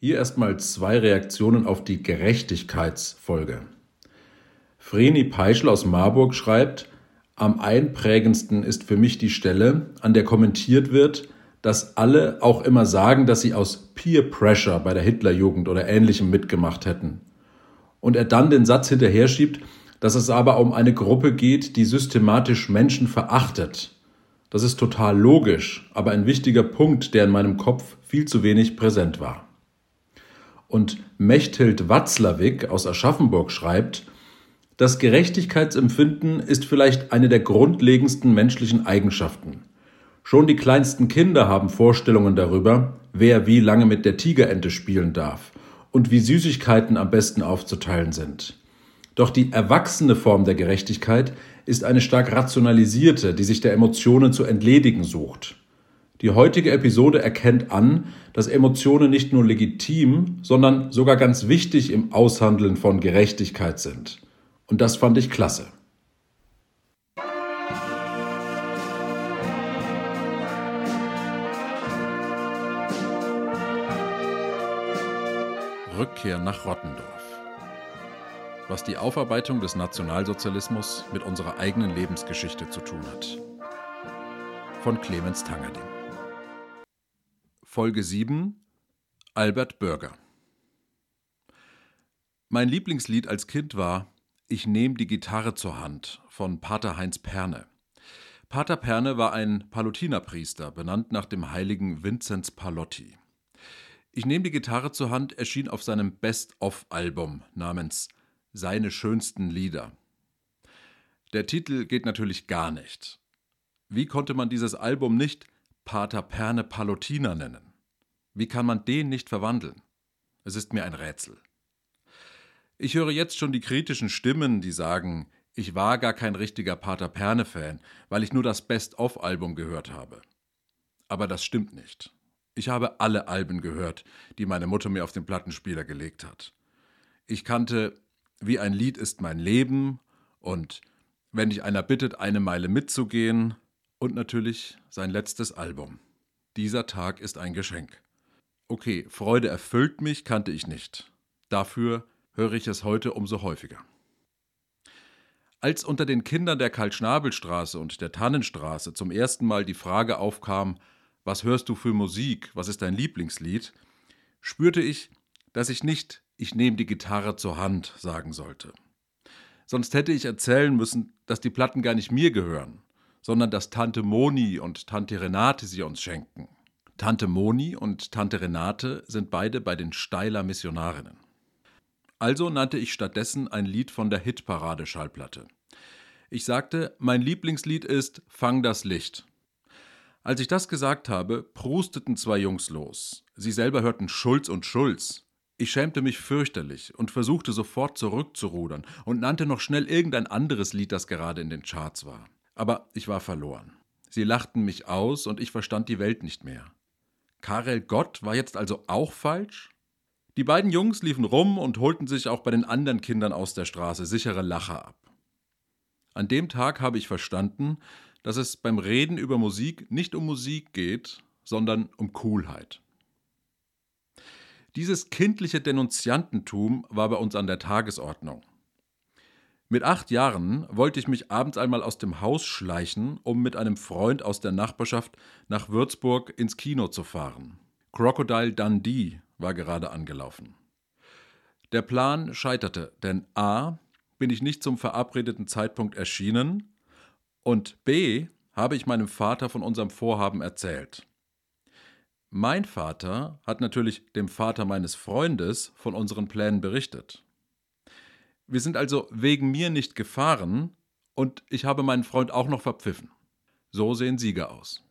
Hier erstmal zwei Reaktionen auf die Gerechtigkeitsfolge. Vreni Peischl aus Marburg schreibt, am einprägendsten ist für mich die Stelle, an der kommentiert wird, dass alle auch immer sagen, dass sie aus Peer Pressure bei der Hitlerjugend oder ähnlichem mitgemacht hätten. Und er dann den Satz hinterher schiebt, dass es aber um eine Gruppe geht, die systematisch Menschen verachtet. Das ist total logisch, aber ein wichtiger Punkt, der in meinem Kopf viel zu wenig präsent war. Und Mechthild Watzlawick aus Aschaffenburg schreibt, das Gerechtigkeitsempfinden ist vielleicht eine der grundlegendsten menschlichen Eigenschaften. Schon die kleinsten Kinder haben Vorstellungen darüber, wer wie lange mit der Tigerente spielen darf und wie Süßigkeiten am besten aufzuteilen sind. Doch die erwachsene Form der Gerechtigkeit ist eine stark rationalisierte, die sich der Emotionen zu entledigen sucht. Die heutige Episode erkennt an, dass Emotionen nicht nur legitim, sondern sogar ganz wichtig im Aushandeln von Gerechtigkeit sind. Und das fand ich klasse. Rückkehr nach Rottendorf. Was die Aufarbeitung des Nationalsozialismus mit unserer eigenen Lebensgeschichte zu tun hat. Von Clemens Tangerding. Folge 7 Albert Bürger Mein Lieblingslied als Kind war Ich nehm die Gitarre zur Hand von Pater Heinz Perne. Pater Perne war ein Palutinerpriester, benannt nach dem heiligen Vinzenz Palotti. Ich nehme die Gitarre zur Hand erschien auf seinem Best-of-Album namens Seine schönsten Lieder. Der Titel geht natürlich gar nicht. Wie konnte man dieses Album nicht Pater Perne Palutiner nennen. Wie kann man den nicht verwandeln? Es ist mir ein Rätsel. Ich höre jetzt schon die kritischen Stimmen, die sagen, ich war gar kein richtiger Pater Perne-Fan, weil ich nur das Best-of-Album gehört habe. Aber das stimmt nicht. Ich habe alle Alben gehört, die meine Mutter mir auf den Plattenspieler gelegt hat. Ich kannte Wie ein Lied ist mein Leben und Wenn dich einer bittet, eine Meile mitzugehen und natürlich sein letztes Album. Dieser Tag ist ein Geschenk. Okay, Freude erfüllt mich, kannte ich nicht. Dafür höre ich es heute umso häufiger. Als unter den Kindern der Karl-Schnabel-Straße und der Tannenstraße zum ersten Mal die Frage aufkam, was hörst du für Musik, was ist dein Lieblingslied, spürte ich, dass ich nicht ich nehme die Gitarre zur Hand sagen sollte. Sonst hätte ich erzählen müssen, dass die Platten gar nicht mir gehören, sondern dass Tante Moni und Tante Renate sie uns schenken. Tante Moni und Tante Renate sind beide bei den Steiler Missionarinnen. Also nannte ich stattdessen ein Lied von der Hitparade-Schallplatte. Ich sagte, mein Lieblingslied ist Fang das Licht. Als ich das gesagt habe, prusteten zwei Jungs los. Sie selber hörten Schulz und Schulz. Ich schämte mich fürchterlich und versuchte sofort zurückzurudern und nannte noch schnell irgendein anderes Lied, das gerade in den Charts war. Aber ich war verloren. Sie lachten mich aus und ich verstand die Welt nicht mehr. Karel Gott war jetzt also auch falsch? Die beiden Jungs liefen rum und holten sich auch bei den anderen Kindern aus der Straße sichere Lacher ab. An dem Tag habe ich verstanden, dass es beim Reden über Musik nicht um Musik geht, sondern um Coolheit. Dieses kindliche Denunziantentum war bei uns an der Tagesordnung. Mit acht Jahren wollte ich mich abends einmal aus dem Haus schleichen, um mit einem Freund aus der Nachbarschaft nach Würzburg ins Kino zu fahren. Crocodile Dundee war gerade angelaufen. Der Plan scheiterte, denn a. bin ich nicht zum verabredeten Zeitpunkt erschienen und b. habe ich meinem Vater von unserem Vorhaben erzählt. Mein Vater hat natürlich dem Vater meines Freundes von unseren Plänen berichtet. Wir sind also wegen mir nicht gefahren und ich habe meinen Freund auch noch verpfiffen. So sehen Sieger aus.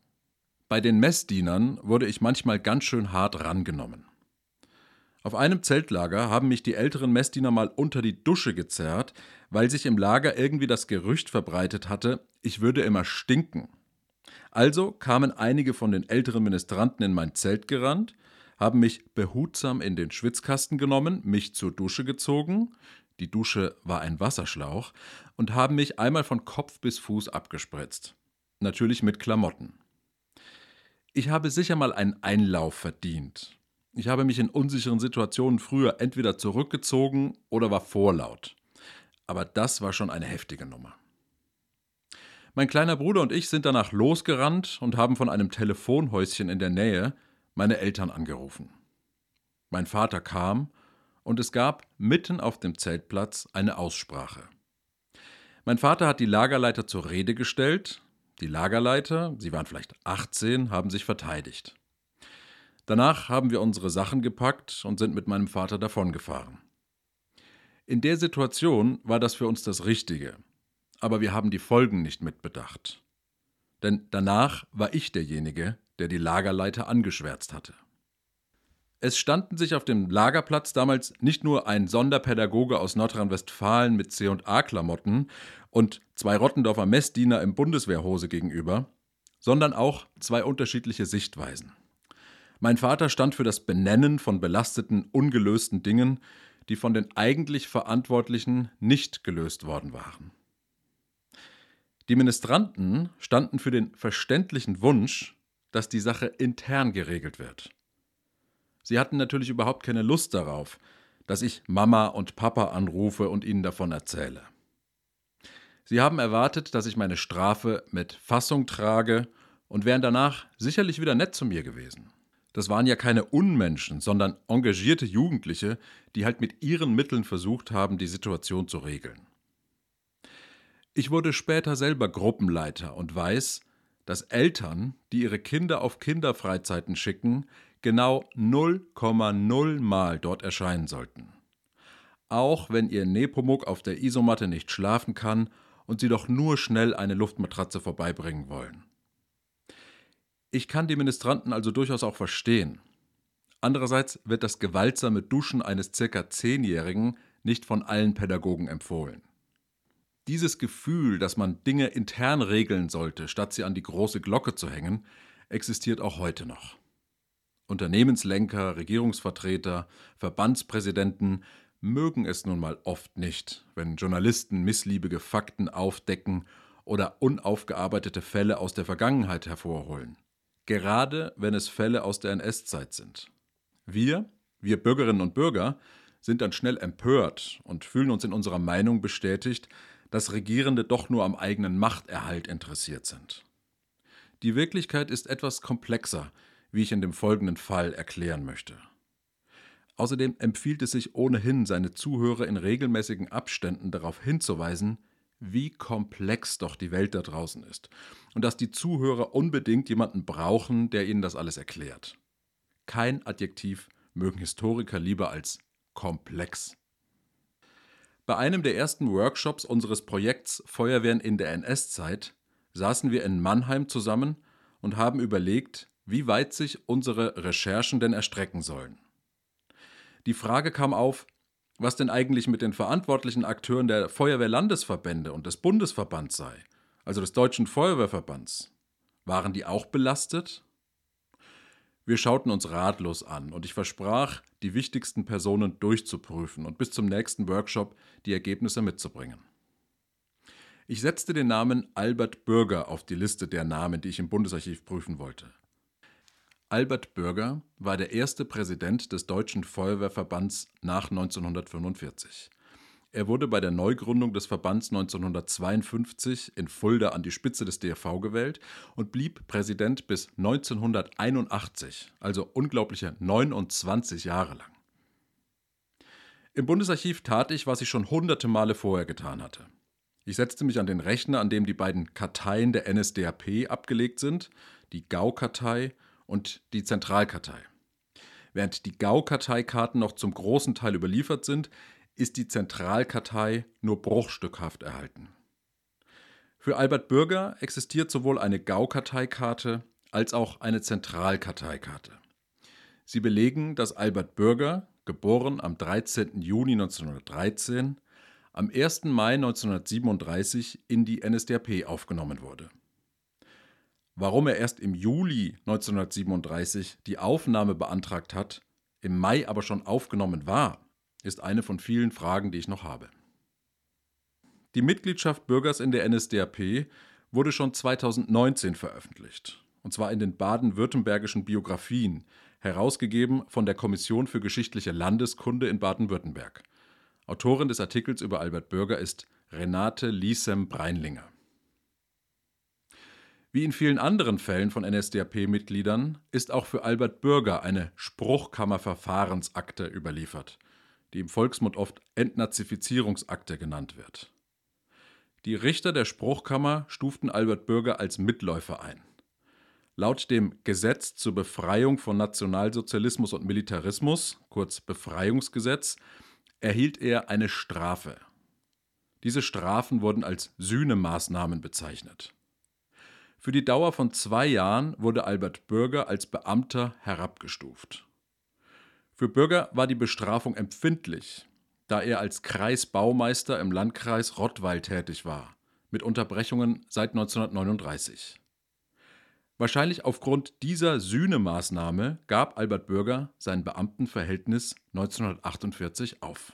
Bei den Messdienern wurde ich manchmal ganz schön hart rangenommen. Auf einem Zeltlager haben mich die älteren Messdiener mal unter die Dusche gezerrt, weil sich im Lager irgendwie das Gerücht verbreitet hatte, ich würde immer stinken. Also kamen einige von den älteren Ministranten in mein Zelt gerannt, haben mich behutsam in den Schwitzkasten genommen, mich zur Dusche gezogen, die Dusche war ein Wasserschlauch, und haben mich einmal von Kopf bis Fuß abgespritzt. Natürlich mit Klamotten. Ich habe sicher mal einen Einlauf verdient. Ich habe mich in unsicheren Situationen früher entweder zurückgezogen oder war vorlaut. Aber das war schon eine heftige Nummer. Mein kleiner Bruder und ich sind danach losgerannt und haben von einem Telefonhäuschen in der Nähe meine Eltern angerufen. Mein Vater kam und es gab mitten auf dem Zeltplatz eine Aussprache. Mein Vater hat die Lagerleiter zur Rede gestellt. Die Lagerleiter, sie waren vielleicht 18, haben sich verteidigt. Danach haben wir unsere Sachen gepackt und sind mit meinem Vater davongefahren. In der Situation war das für uns das Richtige, aber wir haben die Folgen nicht mitbedacht. Denn danach war ich derjenige, der die Lagerleiter angeschwärzt hatte. Es standen sich auf dem Lagerplatz damals nicht nur ein Sonderpädagoge aus Nordrhein-Westfalen mit C&A-Klamotten und zwei Rottendorfer Messdiener im Bundeswehrhose gegenüber, sondern auch zwei unterschiedliche Sichtweisen. Mein Vater stand für das Benennen von belasteten, ungelösten Dingen, die von den eigentlich Verantwortlichen nicht gelöst worden waren. Die Ministranten standen für den verständlichen Wunsch, dass die Sache intern geregelt wird. Sie hatten natürlich überhaupt keine Lust darauf, dass ich Mama und Papa anrufe und ihnen davon erzähle. Sie haben erwartet, dass ich meine Strafe mit Fassung trage und wären danach sicherlich wieder nett zu mir gewesen. Das waren ja keine Unmenschen, sondern engagierte Jugendliche, die halt mit ihren Mitteln versucht haben, die Situation zu regeln. Ich wurde später selber Gruppenleiter und weiß, dass Eltern, die ihre Kinder auf Kinderfreizeiten schicken, genau 0,0 Mal dort erscheinen sollten. Auch wenn ihr Nepomuk auf der Isomatte nicht schlafen kann und sie doch nur schnell eine Luftmatratze vorbeibringen wollen. Ich kann die Ministranten also durchaus auch verstehen. Andererseits wird das gewaltsame Duschen eines circa Zehnjährigen nicht von allen Pädagogen empfohlen. Dieses Gefühl, dass man Dinge intern regeln sollte, statt sie an die große Glocke zu hängen, existiert auch heute noch. Unternehmenslenker, Regierungsvertreter, Verbandspräsidenten mögen es nun mal oft nicht, wenn Journalisten missliebige Fakten aufdecken oder unaufgearbeitete Fälle aus der Vergangenheit hervorholen. Gerade wenn es Fälle aus der NS-Zeit sind. Wir, wir Bürgerinnen und Bürger, sind dann schnell empört und fühlen uns in unserer Meinung bestätigt, dass Regierende doch nur am eigenen Machterhalt interessiert sind. Die Wirklichkeit ist etwas komplexer, wie ich in dem folgenden Fall erklären möchte. Außerdem empfiehlt es sich ohnehin, seine Zuhörer in regelmäßigen Abständen darauf hinzuweisen, wie komplex doch die Welt da draußen ist und dass die Zuhörer unbedingt jemanden brauchen, der ihnen das alles erklärt. Kein Adjektiv mögen Historiker lieber als komplex. Bei einem der ersten Workshops unseres Projekts Feuerwehren in der NS-Zeit saßen wir in Mannheim zusammen und haben überlegt, wie weit sich unsere Recherchen denn erstrecken sollen. Die Frage kam auf, was denn eigentlich mit den verantwortlichen Akteuren der Feuerwehrlandesverbände und des Bundesverbands sei, also des Deutschen Feuerwehrverbands. Waren die auch belastet? Wir schauten uns ratlos an und ich versprach, die wichtigsten Personen durchzuprüfen und bis zum nächsten Workshop die Ergebnisse mitzubringen. Ich setzte den Namen Albert Bürger auf die Liste der Namen, die ich im Bundesarchiv prüfen wollte. Albert Bürger war der erste Präsident des Deutschen Feuerwehrverbands nach 1945. Er wurde bei der Neugründung des Verbands 1952 in Fulda an die Spitze des DRV gewählt und blieb Präsident bis 1981, also unglaubliche 29 Jahre lang. Im Bundesarchiv tat ich, was ich schon hunderte Male vorher getan hatte. Ich setzte mich an den Rechner, an dem die beiden Karteien der NSDAP abgelegt sind, die Gaukartei und die Zentralkartei. Während die Gaukarteikarten noch zum großen Teil überliefert sind, ist die Zentralkartei nur bruchstückhaft erhalten. Für Albert Bürger existiert sowohl eine Gaukarteikarte als auch eine Zentralkarteikarte. Sie belegen, dass Albert Bürger, geboren am 13. Juni 1913, am 1. Mai 1937 in die NSDAP aufgenommen wurde. Warum er erst im Juli 1937 die Aufnahme beantragt hat, im Mai aber schon aufgenommen war, ist eine von vielen Fragen, die ich noch habe. Die Mitgliedschaft Bürgers in der NSDAP wurde schon 2019 veröffentlicht, und zwar in den baden-württembergischen Biografien herausgegeben von der Kommission für geschichtliche Landeskunde in Baden-Württemberg. Autorin des Artikels über Albert Bürger ist Renate Liesem-Breinlinger. Wie in vielen anderen Fällen von NSDAP-Mitgliedern ist auch für Albert Bürger eine Spruchkammerverfahrensakte überliefert, die im Volksmund oft Entnazifizierungsakte genannt wird. Die Richter der Spruchkammer stuften Albert Bürger als Mitläufer ein. Laut dem Gesetz zur Befreiung von Nationalsozialismus und Militarismus, kurz Befreiungsgesetz, erhielt er eine Strafe. Diese Strafen wurden als Sühnemaßnahmen bezeichnet. Für die Dauer von zwei Jahren wurde Albert Bürger als Beamter herabgestuft. Für Bürger war die Bestrafung empfindlich, da er als Kreisbaumeister im Landkreis Rottweil tätig war, mit Unterbrechungen seit 1939. Wahrscheinlich aufgrund dieser Sühnemaßnahme gab Albert Bürger sein Beamtenverhältnis 1948 auf.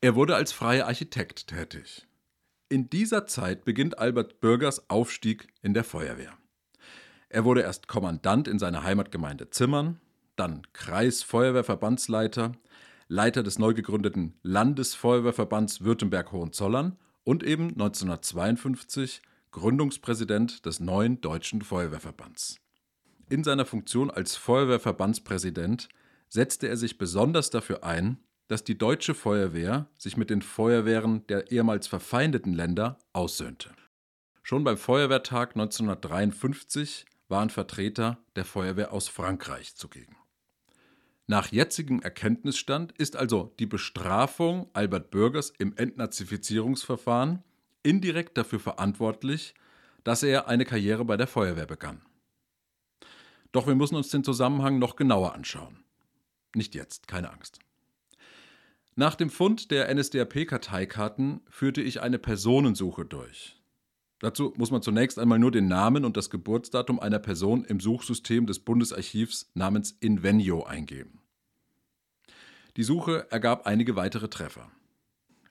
Er wurde als freier Architekt tätig. In dieser Zeit beginnt Albert Bürgers Aufstieg in der Feuerwehr. Er wurde erst Kommandant in seiner Heimatgemeinde Zimmern, dann Kreisfeuerwehrverbandsleiter, Leiter des neu gegründeten Landesfeuerwehrverbands Württemberg-Hohenzollern und eben 1952 Gründungspräsident des neuen Deutschen Feuerwehrverbands. In seiner Funktion als Feuerwehrverbandspräsident setzte er sich besonders dafür ein, dass die deutsche Feuerwehr sich mit den Feuerwehren der ehemals verfeindeten Länder aussöhnte. Schon beim Feuerwehrtag 1953 waren Vertreter der Feuerwehr aus Frankreich zugegen. Nach jetzigem Erkenntnisstand ist also die Bestrafung Albert Bürgers im Entnazifizierungsverfahren indirekt dafür verantwortlich, dass er eine Karriere bei der Feuerwehr begann. Doch wir müssen uns den Zusammenhang noch genauer anschauen. Nicht jetzt, keine Angst. Nach dem Fund der NSDAP-Karteikarten führte ich eine Personensuche durch. Dazu muss man zunächst einmal nur den Namen und das Geburtsdatum einer Person im Suchsystem des Bundesarchivs namens Invenio eingeben. Die Suche ergab einige weitere Treffer.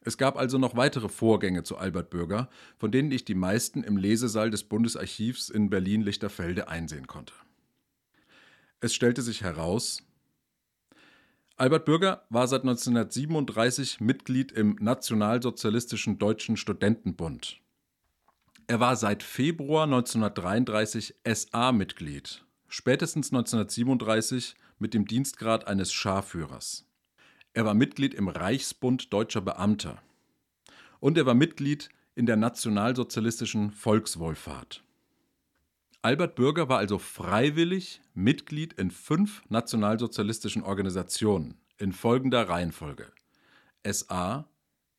Es gab also noch weitere Vorgänge zu Albert Bürger, von denen ich die meisten im Lesesaal des Bundesarchivs in Berlin-Lichterfelde einsehen konnte. Es stellte sich heraus, Albert Bürger war seit 1937 Mitglied im Nationalsozialistischen Deutschen Studentenbund. Er war seit Februar 1933 SA-Mitglied, spätestens 1937 mit dem Dienstgrad eines Scharführers. Er war Mitglied im Reichsbund Deutscher Beamter. Und er war Mitglied in der Nationalsozialistischen Volkswohlfahrt. Albert Bürger war also freiwillig Mitglied in fünf nationalsozialistischen Organisationen in folgender Reihenfolge: SA,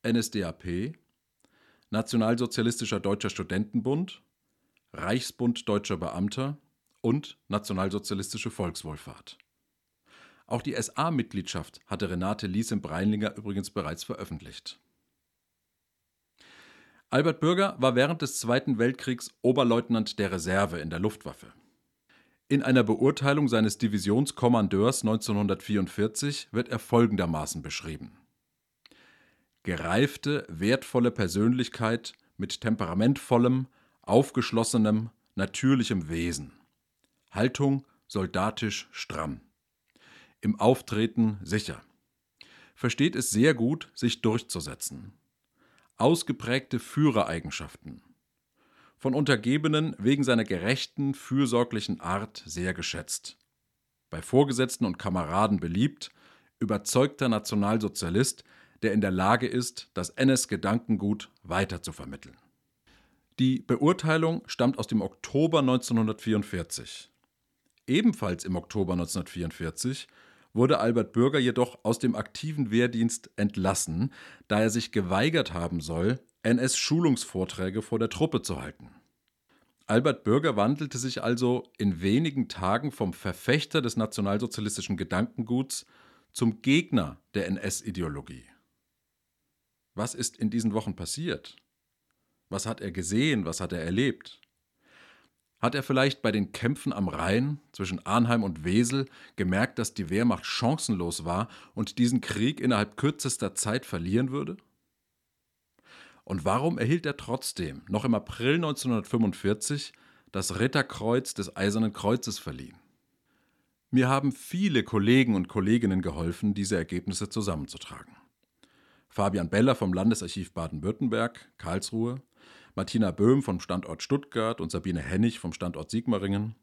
NSDAP, Nationalsozialistischer Deutscher Studentenbund, Reichsbund Deutscher Beamter und Nationalsozialistische Volkswohlfahrt. Auch die SA-Mitgliedschaft hatte Renate Liesem-Breinlinger übrigens bereits veröffentlicht. Albert Bürger war während des Zweiten Weltkriegs Oberleutnant der Reserve in der Luftwaffe. In einer Beurteilung seines Divisionskommandeurs 1944 wird er folgendermaßen beschrieben. Gereifte, wertvolle Persönlichkeit mit temperamentvollem, aufgeschlossenem, natürlichem Wesen. Haltung soldatisch stramm. Im Auftreten sicher. Versteht es sehr gut, sich durchzusetzen ausgeprägte Führereigenschaften. Von Untergebenen wegen seiner gerechten, fürsorglichen Art sehr geschätzt. Bei Vorgesetzten und Kameraden beliebt, überzeugter Nationalsozialist, der in der Lage ist, das NS-Gedankengut weiterzuvermitteln. Die Beurteilung stammt aus dem Oktober 1944. Ebenfalls im Oktober 1944 wurde Albert Bürger jedoch aus dem aktiven Wehrdienst entlassen, da er sich geweigert haben soll, NS-Schulungsvorträge vor der Truppe zu halten. Albert Bürger wandelte sich also in wenigen Tagen vom Verfechter des nationalsozialistischen Gedankenguts zum Gegner der NS-Ideologie. Was ist in diesen Wochen passiert? Was hat er gesehen? Was hat er erlebt? Hat er vielleicht bei den Kämpfen am Rhein zwischen Arnheim und Wesel gemerkt, dass die Wehrmacht chancenlos war und diesen Krieg innerhalb kürzester Zeit verlieren würde? Und warum erhielt er trotzdem noch im April 1945 das Ritterkreuz des Eisernen Kreuzes verliehen? Mir haben viele Kollegen und Kolleginnen geholfen, diese Ergebnisse zusammenzutragen. Fabian Beller vom Landesarchiv Baden-Württemberg, Karlsruhe, Martina Böhm vom Standort Stuttgart und Sabine Hennig vom Standort Sigmaringen,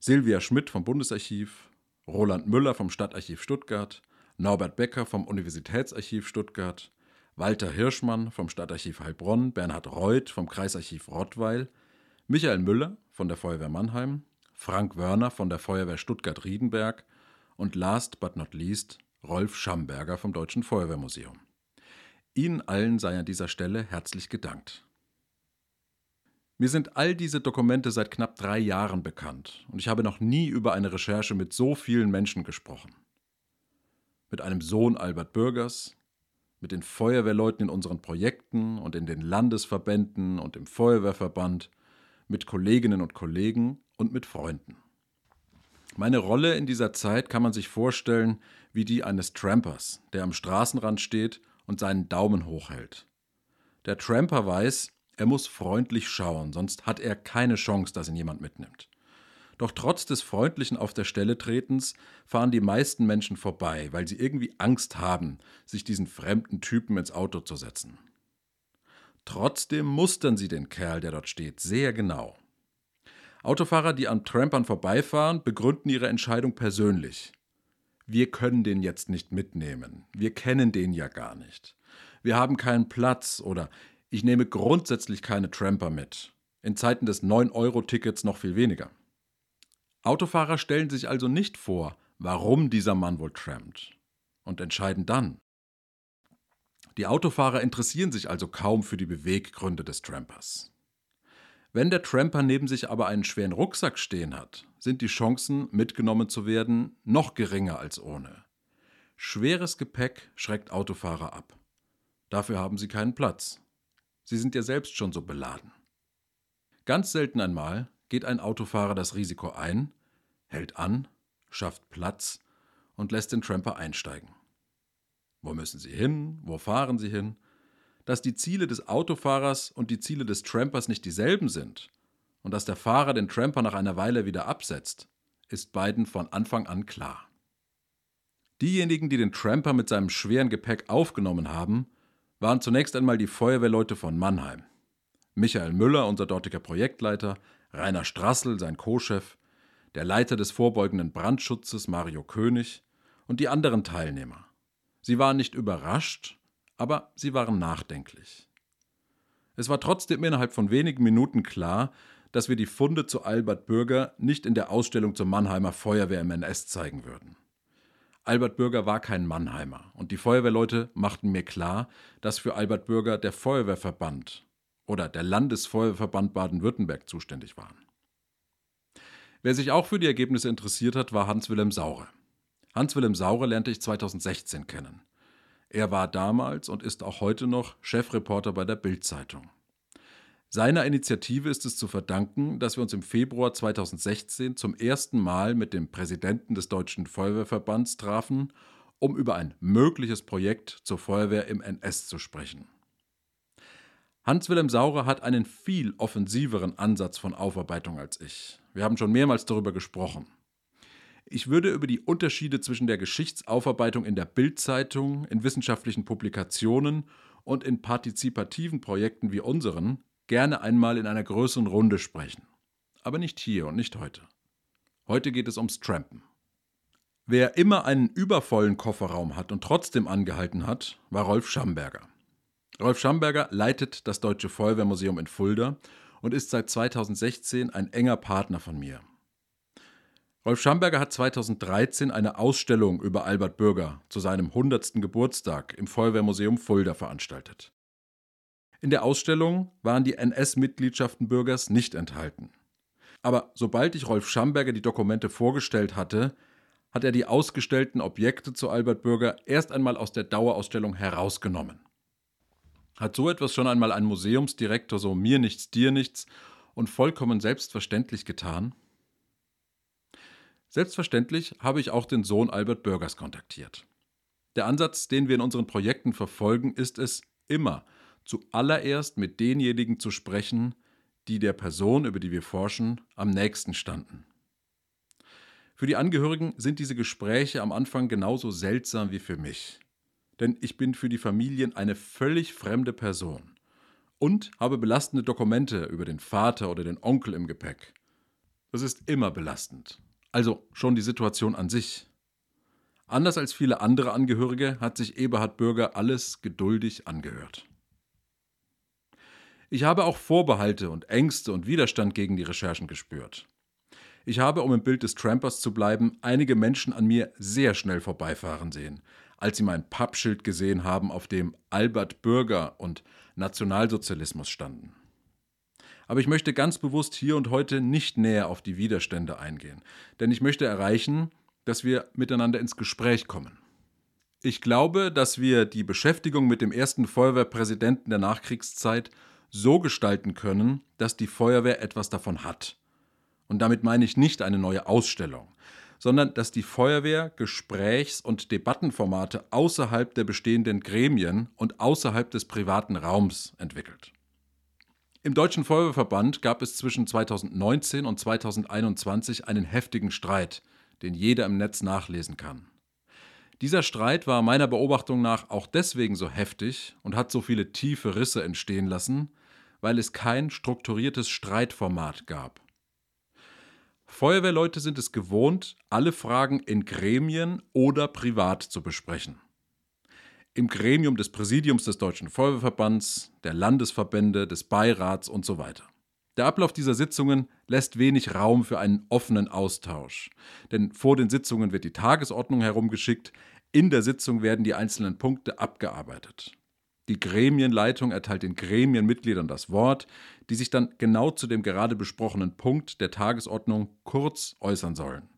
Silvia Schmidt vom Bundesarchiv, Roland Müller vom Stadtarchiv Stuttgart, Norbert Becker vom Universitätsarchiv Stuttgart, Walter Hirschmann vom Stadtarchiv Heilbronn, Bernhard Reuth vom Kreisarchiv Rottweil, Michael Müller von der Feuerwehr Mannheim, Frank Wörner von der Feuerwehr Stuttgart-Riedenberg und last but not least Rolf Schamberger vom Deutschen Feuerwehrmuseum. Ihnen allen sei an dieser Stelle herzlich gedankt. Mir sind all diese Dokumente seit knapp drei Jahren bekannt und ich habe noch nie über eine Recherche mit so vielen Menschen gesprochen. Mit einem Sohn Albert Bürgers, mit den Feuerwehrleuten in unseren Projekten und in den Landesverbänden und im Feuerwehrverband, mit Kolleginnen und Kollegen und mit Freunden. Meine Rolle in dieser Zeit kann man sich vorstellen wie die eines Trampers, der am Straßenrand steht und seinen Daumen hochhält. Der Tramper weiß, er muss freundlich schauen, sonst hat er keine Chance, dass ihn jemand mitnimmt. Doch trotz des freundlichen Auf der Stelle Tretens fahren die meisten Menschen vorbei, weil sie irgendwie Angst haben, sich diesen fremden Typen ins Auto zu setzen. Trotzdem mustern sie den Kerl, der dort steht, sehr genau. Autofahrer, die an Trampern vorbeifahren, begründen ihre Entscheidung persönlich. Wir können den jetzt nicht mitnehmen. Wir kennen den ja gar nicht. Wir haben keinen Platz oder ich nehme grundsätzlich keine Tramper mit. In Zeiten des 9-Euro-Tickets noch viel weniger. Autofahrer stellen sich also nicht vor, warum dieser Mann wohl trampt und entscheiden dann. Die Autofahrer interessieren sich also kaum für die Beweggründe des Trampers. Wenn der Tramper neben sich aber einen schweren Rucksack stehen hat, sind die Chancen, mitgenommen zu werden, noch geringer als ohne. Schweres Gepäck schreckt Autofahrer ab. Dafür haben sie keinen Platz. Sie sind ja selbst schon so beladen. Ganz selten einmal geht ein Autofahrer das Risiko ein, hält an, schafft Platz und lässt den Tramper einsteigen. Wo müssen sie hin? Wo fahren sie hin? Dass die Ziele des Autofahrers und die Ziele des Trampers nicht dieselben sind und dass der Fahrer den Tramper nach einer Weile wieder absetzt, ist beiden von Anfang an klar. Diejenigen, die den Tramper mit seinem schweren Gepäck aufgenommen haben, waren zunächst einmal die Feuerwehrleute von Mannheim. Michael Müller, unser dortiger Projektleiter, Rainer Strassel, sein Co-Chef, der Leiter des vorbeugenden Brandschutzes Mario König und die anderen Teilnehmer. Sie waren nicht überrascht, aber sie waren nachdenklich. Es war trotzdem innerhalb von wenigen Minuten klar, dass wir die Funde zu Albert Bürger nicht in der Ausstellung zur Mannheimer Feuerwehr im NS zeigen würden. Albert Bürger war kein Mannheimer und die Feuerwehrleute machten mir klar, dass für Albert Bürger der Feuerwehrverband oder der Landesfeuerwehrverband Baden-Württemberg zuständig waren. Wer sich auch für die Ergebnisse interessiert hat, war Hans-Wilhelm Saure. Hans-Wilhelm Saure lernte ich 2016 kennen. Er war damals und ist auch heute noch Chefreporter bei der Bild-Zeitung. Seiner Initiative ist es zu verdanken, dass wir uns im Februar 2016 zum ersten Mal mit dem Präsidenten des Deutschen Feuerwehrverbands trafen, um über ein mögliches Projekt zur Feuerwehr im NS zu sprechen. Hans-Wilhelm Saurer hat einen viel offensiveren Ansatz von Aufarbeitung als ich. Wir haben schon mehrmals darüber gesprochen. Ich würde über die Unterschiede zwischen der Geschichtsaufarbeitung in der Bildzeitung, in wissenschaftlichen Publikationen und in partizipativen Projekten wie unseren gerne einmal in einer größeren Runde sprechen. Aber nicht hier und nicht heute. Heute geht es ums Trampen. Wer immer einen übervollen Kofferraum hat und trotzdem angehalten hat, war Rolf Schamberger. Rolf Schamberger leitet das Deutsche Feuerwehrmuseum in Fulda und ist seit 2016 ein enger Partner von mir. Rolf Schamberger hat 2013 eine Ausstellung über Albert Bürger zu seinem 100. Geburtstag im Feuerwehrmuseum Fulda veranstaltet. In der Ausstellung waren die NS-Mitgliedschaften Bürgers nicht enthalten. Aber sobald ich Rolf Schamberger die Dokumente vorgestellt hatte, hat er die ausgestellten Objekte zu Albert Bürger erst einmal aus der Dauerausstellung herausgenommen. Hat so etwas schon einmal ein Museumsdirektor so mir nichts, dir nichts und vollkommen selbstverständlich getan? Selbstverständlich habe ich auch den Sohn Albert Bürgers kontaktiert. Der Ansatz, den wir in unseren Projekten verfolgen, ist es, immer zuallererst mit denjenigen zu sprechen, die der Person, über die wir forschen, am nächsten standen. Für die Angehörigen sind diese Gespräche am Anfang genauso seltsam wie für mich. Denn ich bin für die Familien eine völlig fremde Person und habe belastende Dokumente über den Vater oder den Onkel im Gepäck. Das ist immer belastend. Also schon die Situation an sich. Anders als viele andere Angehörige hat sich Eberhard Bürger alles geduldig angehört. Ich habe auch Vorbehalte und Ängste und Widerstand gegen die Recherchen gespürt. Ich habe, um im Bild des Trampers zu bleiben, einige Menschen an mir sehr schnell vorbeifahren sehen, als sie mein Pappschild gesehen haben, auf dem Albert Bürger und Nationalsozialismus standen. Aber ich möchte ganz bewusst hier und heute nicht näher auf die Widerstände eingehen, denn ich möchte erreichen, dass wir miteinander ins Gespräch kommen. Ich glaube, dass wir die Beschäftigung mit dem ersten Feuerwehrpräsidenten der Nachkriegszeit so gestalten können, dass die Feuerwehr etwas davon hat. Und damit meine ich nicht eine neue Ausstellung, sondern dass die Feuerwehr Gesprächs- und Debattenformate außerhalb der bestehenden Gremien und außerhalb des privaten Raums entwickelt. Im Deutschen Feuerwehrverband gab es zwischen 2019 und 2021 einen heftigen Streit, den jeder im Netz nachlesen kann. Dieser Streit war meiner Beobachtung nach auch deswegen so heftig und hat so viele tiefe Risse entstehen lassen, weil es kein strukturiertes Streitformat gab. Feuerwehrleute sind es gewohnt, alle Fragen in Gremien oder privat zu besprechen. Im Gremium des Präsidiums des Deutschen Feuerwehrverbands, der Landesverbände, des Beirats und so weiter. Der Ablauf dieser Sitzungen lässt wenig Raum für einen offenen Austausch. Denn vor den Sitzungen wird die Tagesordnung herumgeschickt, in der Sitzung werden die einzelnen Punkte abgearbeitet. Die Gremienleitung erteilt den Gremienmitgliedern das Wort, die sich dann genau zu dem gerade besprochenen Punkt der Tagesordnung kurz äußern sollen.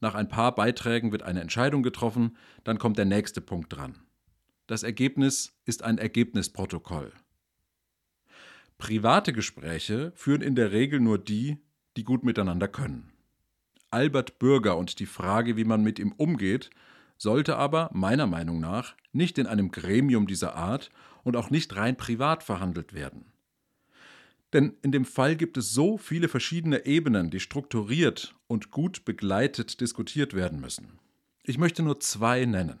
Nach ein paar Beiträgen wird eine Entscheidung getroffen, dann kommt der nächste Punkt dran. Das Ergebnis ist ein Ergebnisprotokoll. Private Gespräche führen in der Regel nur die, die gut miteinander können. Albert Bürger und die Frage, wie man mit ihm umgeht, sollte aber meiner Meinung nach nicht in einem Gremium dieser Art und auch nicht rein privat verhandelt werden. Denn in dem Fall gibt es so viele verschiedene Ebenen, die strukturiert und gut begleitet diskutiert werden müssen. Ich möchte nur zwei nennen.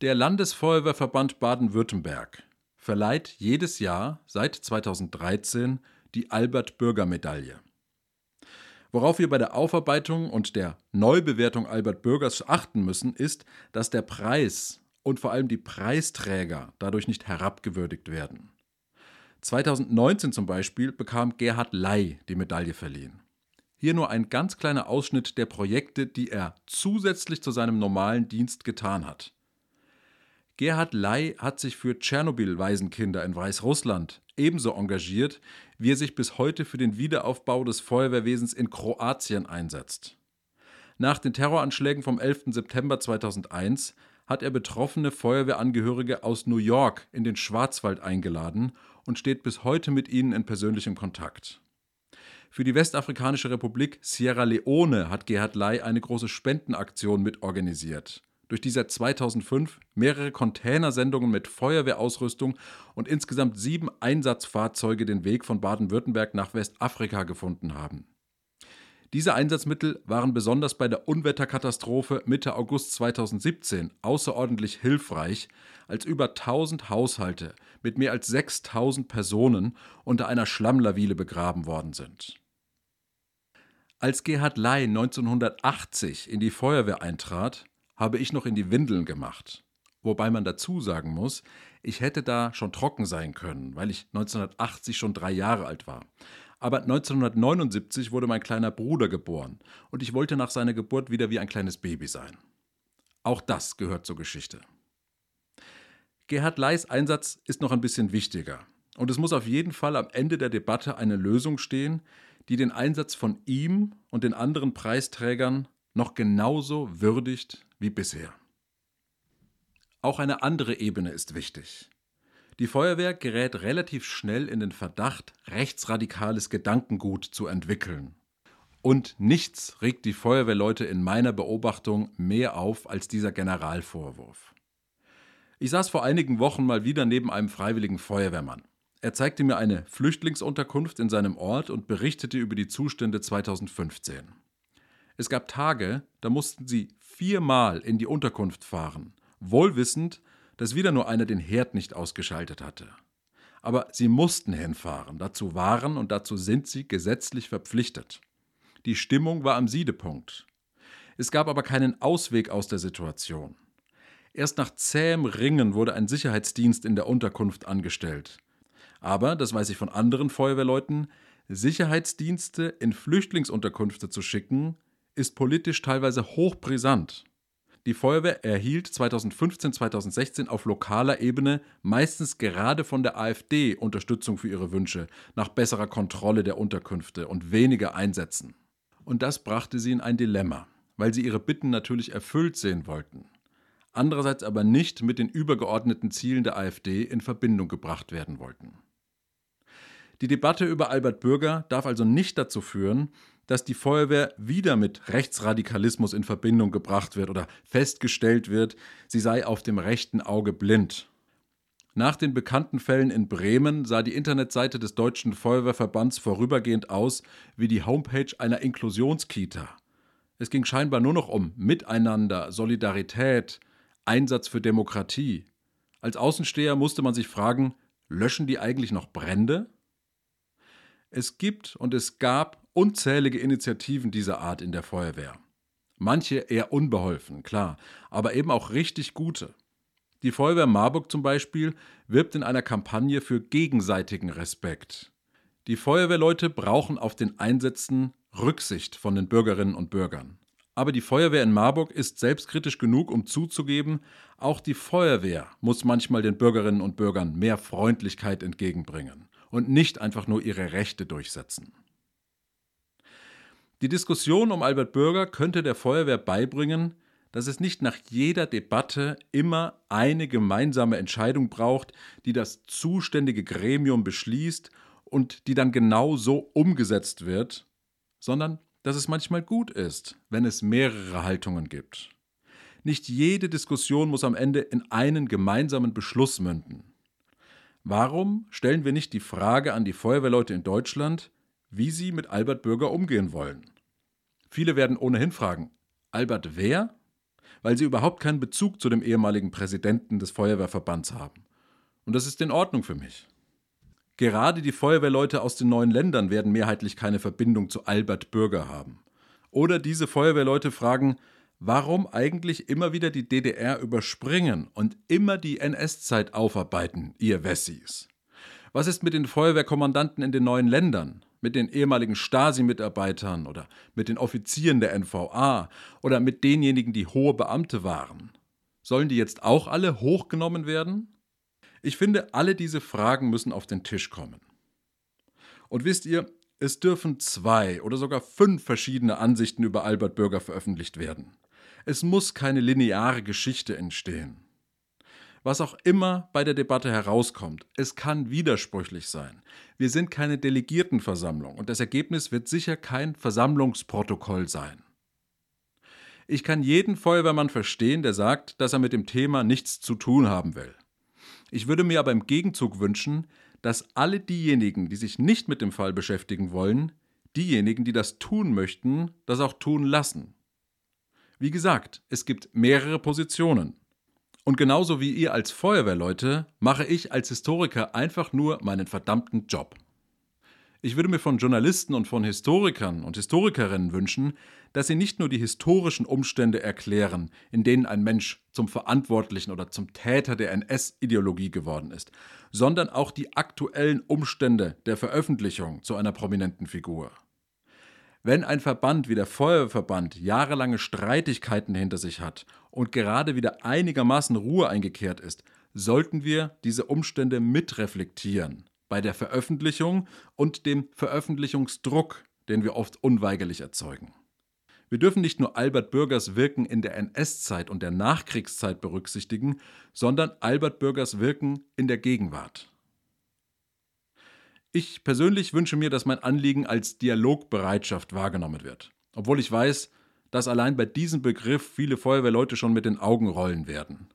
Der Landesfeuerwehrverband Baden-Württemberg verleiht jedes Jahr seit 2013 die Albert-Bürger-Medaille. Worauf wir bei der Aufarbeitung und der Neubewertung Albert Bürgers achten müssen, ist, dass der Preis und vor allem die Preisträger dadurch nicht herabgewürdigt werden. 2019 zum Beispiel bekam Gerhard Ley die Medaille verliehen. Hier nur ein ganz kleiner Ausschnitt der Projekte, die er zusätzlich zu seinem normalen Dienst getan hat. Gerhard Ley hat sich für Tschernobyl-Waisenkinder in Weißrussland ebenso engagiert, wie er sich bis heute für den Wiederaufbau des Feuerwehrwesens in Kroatien einsetzt. Nach den Terroranschlägen vom 11. September 2001 hat er betroffene Feuerwehrangehörige aus New York in den Schwarzwald eingeladen und steht bis heute mit ihnen in persönlichem Kontakt. Für die Westafrikanische Republik Sierra Leone hat Gerhard Ley eine große Spendenaktion mitorganisiert durch die seit 2005 mehrere Containersendungen mit Feuerwehrausrüstung und insgesamt sieben Einsatzfahrzeuge den Weg von Baden-Württemberg nach Westafrika gefunden haben. Diese Einsatzmittel waren besonders bei der Unwetterkatastrophe Mitte August 2017 außerordentlich hilfreich, als über 1000 Haushalte mit mehr als 6000 Personen unter einer Schlammlawine begraben worden sind. Als Gerhard Ley 1980 in die Feuerwehr eintrat, habe ich noch in die Windeln gemacht. Wobei man dazu sagen muss, ich hätte da schon trocken sein können, weil ich 1980 schon drei Jahre alt war. Aber 1979 wurde mein kleiner Bruder geboren und ich wollte nach seiner Geburt wieder wie ein kleines Baby sein. Auch das gehört zur Geschichte. Gerhard Leis Einsatz ist noch ein bisschen wichtiger. Und es muss auf jeden Fall am Ende der Debatte eine Lösung stehen, die den Einsatz von ihm und den anderen Preisträgern noch genauso würdigt wie bisher. Auch eine andere Ebene ist wichtig. Die Feuerwehr gerät relativ schnell in den Verdacht, rechtsradikales Gedankengut zu entwickeln. Und nichts regt die Feuerwehrleute in meiner Beobachtung mehr auf als dieser Generalvorwurf. Ich saß vor einigen Wochen mal wieder neben einem freiwilligen Feuerwehrmann. Er zeigte mir eine Flüchtlingsunterkunft in seinem Ort und berichtete über die Zustände 2015. Es gab Tage, da mussten sie viermal in die Unterkunft fahren, wohlwissend, dass wieder nur einer den Herd nicht ausgeschaltet hatte. Aber sie mussten hinfahren, dazu waren und dazu sind sie gesetzlich verpflichtet. Die Stimmung war am Siedepunkt. Es gab aber keinen Ausweg aus der Situation. Erst nach zähem Ringen wurde ein Sicherheitsdienst in der Unterkunft angestellt. Aber, das weiß ich von anderen Feuerwehrleuten, Sicherheitsdienste in Flüchtlingsunterkünfte zu schicken, ist politisch teilweise hochbrisant. Die Feuerwehr erhielt 2015-2016 auf lokaler Ebene meistens gerade von der AfD Unterstützung für ihre Wünsche nach besserer Kontrolle der Unterkünfte und weniger Einsätzen. Und das brachte sie in ein Dilemma, weil sie ihre Bitten natürlich erfüllt sehen wollten, andererseits aber nicht mit den übergeordneten Zielen der AfD in Verbindung gebracht werden wollten. Die Debatte über Albert Bürger darf also nicht dazu führen, dass die Feuerwehr wieder mit Rechtsradikalismus in Verbindung gebracht wird oder festgestellt wird, sie sei auf dem rechten Auge blind. Nach den bekannten Fällen in Bremen sah die Internetseite des Deutschen Feuerwehrverbands vorübergehend aus wie die Homepage einer Inklusionskita. Es ging scheinbar nur noch um Miteinander, Solidarität, Einsatz für Demokratie. Als Außensteher musste man sich fragen, löschen die eigentlich noch Brände? Es gibt und es gab unzählige Initiativen dieser Art in der Feuerwehr. Manche eher unbeholfen, klar, aber eben auch richtig gute. Die Feuerwehr Marburg zum Beispiel wirbt in einer Kampagne für gegenseitigen Respekt. Die Feuerwehrleute brauchen auf den Einsätzen Rücksicht von den Bürgerinnen und Bürgern. Aber die Feuerwehr in Marburg ist selbstkritisch genug, um zuzugeben, auch die Feuerwehr muss manchmal den Bürgerinnen und Bürgern mehr Freundlichkeit entgegenbringen und nicht einfach nur ihre Rechte durchsetzen. Die Diskussion um Albert Bürger könnte der Feuerwehr beibringen, dass es nicht nach jeder Debatte immer eine gemeinsame Entscheidung braucht, die das zuständige Gremium beschließt und die dann genau so umgesetzt wird, sondern dass es manchmal gut ist, wenn es mehrere Haltungen gibt. Nicht jede Diskussion muss am Ende in einen gemeinsamen Beschluss münden. Warum stellen wir nicht die Frage an die Feuerwehrleute in Deutschland, wie sie mit Albert Bürger umgehen wollen? Viele werden ohnehin fragen, Albert wer? Weil sie überhaupt keinen Bezug zu dem ehemaligen Präsidenten des Feuerwehrverbands haben. Und das ist in Ordnung für mich. Gerade die Feuerwehrleute aus den neuen Ländern werden mehrheitlich keine Verbindung zu Albert Bürger haben. Oder diese Feuerwehrleute fragen, warum eigentlich immer wieder die DDR überspringen und immer die NS-Zeit aufarbeiten, ihr Wessis? Was ist mit den Feuerwehrkommandanten in den neuen Ländern, mit den ehemaligen Stasi-Mitarbeitern oder mit den Offizieren der NVA oder mit denjenigen, die hohe Beamte waren? Sollen die jetzt auch alle hochgenommen werden? Ich finde, alle diese Fragen müssen auf den Tisch kommen. Und wisst ihr, es dürfen zwei oder sogar fünf verschiedene Ansichten über Albert Bürger veröffentlicht werden. Es muss keine lineare Geschichte entstehen. Was auch immer bei der Debatte herauskommt, es kann widersprüchlich sein. Wir sind keine Delegiertenversammlung und das Ergebnis wird sicher kein Versammlungsprotokoll sein. Ich kann jeden Feuerwehrmann verstehen, der sagt, dass er mit dem Thema nichts zu tun haben will. Ich würde mir aber im Gegenzug wünschen, dass alle diejenigen, die sich nicht mit dem Fall beschäftigen wollen, diejenigen, die das tun möchten, das auch tun lassen. Wie gesagt, es gibt mehrere Positionen. Und genauso wie ihr als Feuerwehrleute mache ich als Historiker einfach nur meinen verdammten Job. Ich würde mir von Journalisten und von Historikern und Historikerinnen wünschen, dass sie nicht nur die historischen Umstände erklären, in denen ein Mensch zum Verantwortlichen oder zum Täter der NS-Ideologie geworden ist, sondern auch die aktuellen Umstände der Veröffentlichung zu einer prominenten Figur. Wenn ein Verband wie der Feuerwehrverband jahrelange Streitigkeiten hinter sich hat und gerade wieder einigermaßen Ruhe eingekehrt ist, sollten wir diese Umstände mitreflektieren bei der Veröffentlichung und dem Veröffentlichungsdruck, den wir oft unweigerlich erzeugen. Wir dürfen nicht nur Albert Bürgers Wirken in der NS-Zeit und der Nachkriegszeit berücksichtigen, sondern Albert Bürgers Wirken in der Gegenwart. Ich persönlich wünsche mir, dass mein Anliegen als Dialogbereitschaft wahrgenommen wird. Obwohl ich weiß, dass allein bei diesem Begriff viele Feuerwehrleute schon mit den Augen rollen werden.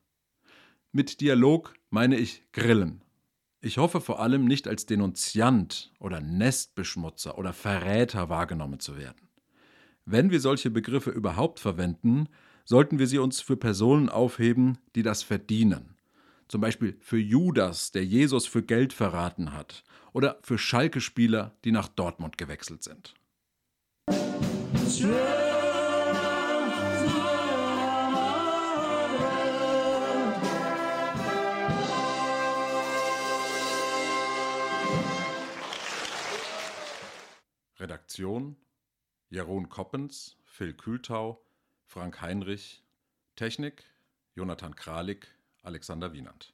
Mit Dialog meine ich Grillen. Ich hoffe vor allem nicht als Denunziant oder Nestbeschmutzer oder Verräter wahrgenommen zu werden. Wenn wir solche Begriffe überhaupt verwenden, sollten wir sie uns für Personen aufheben, die das verdienen. Zum Beispiel für Judas, der Jesus für Geld verraten hat, oder für Schalke-Spieler, die nach Dortmund gewechselt sind. Redaktion Jeroen Koppens, Phil Kühltau, Frank Heinrich, Technik Jonathan Kralik, Alexander Wienand.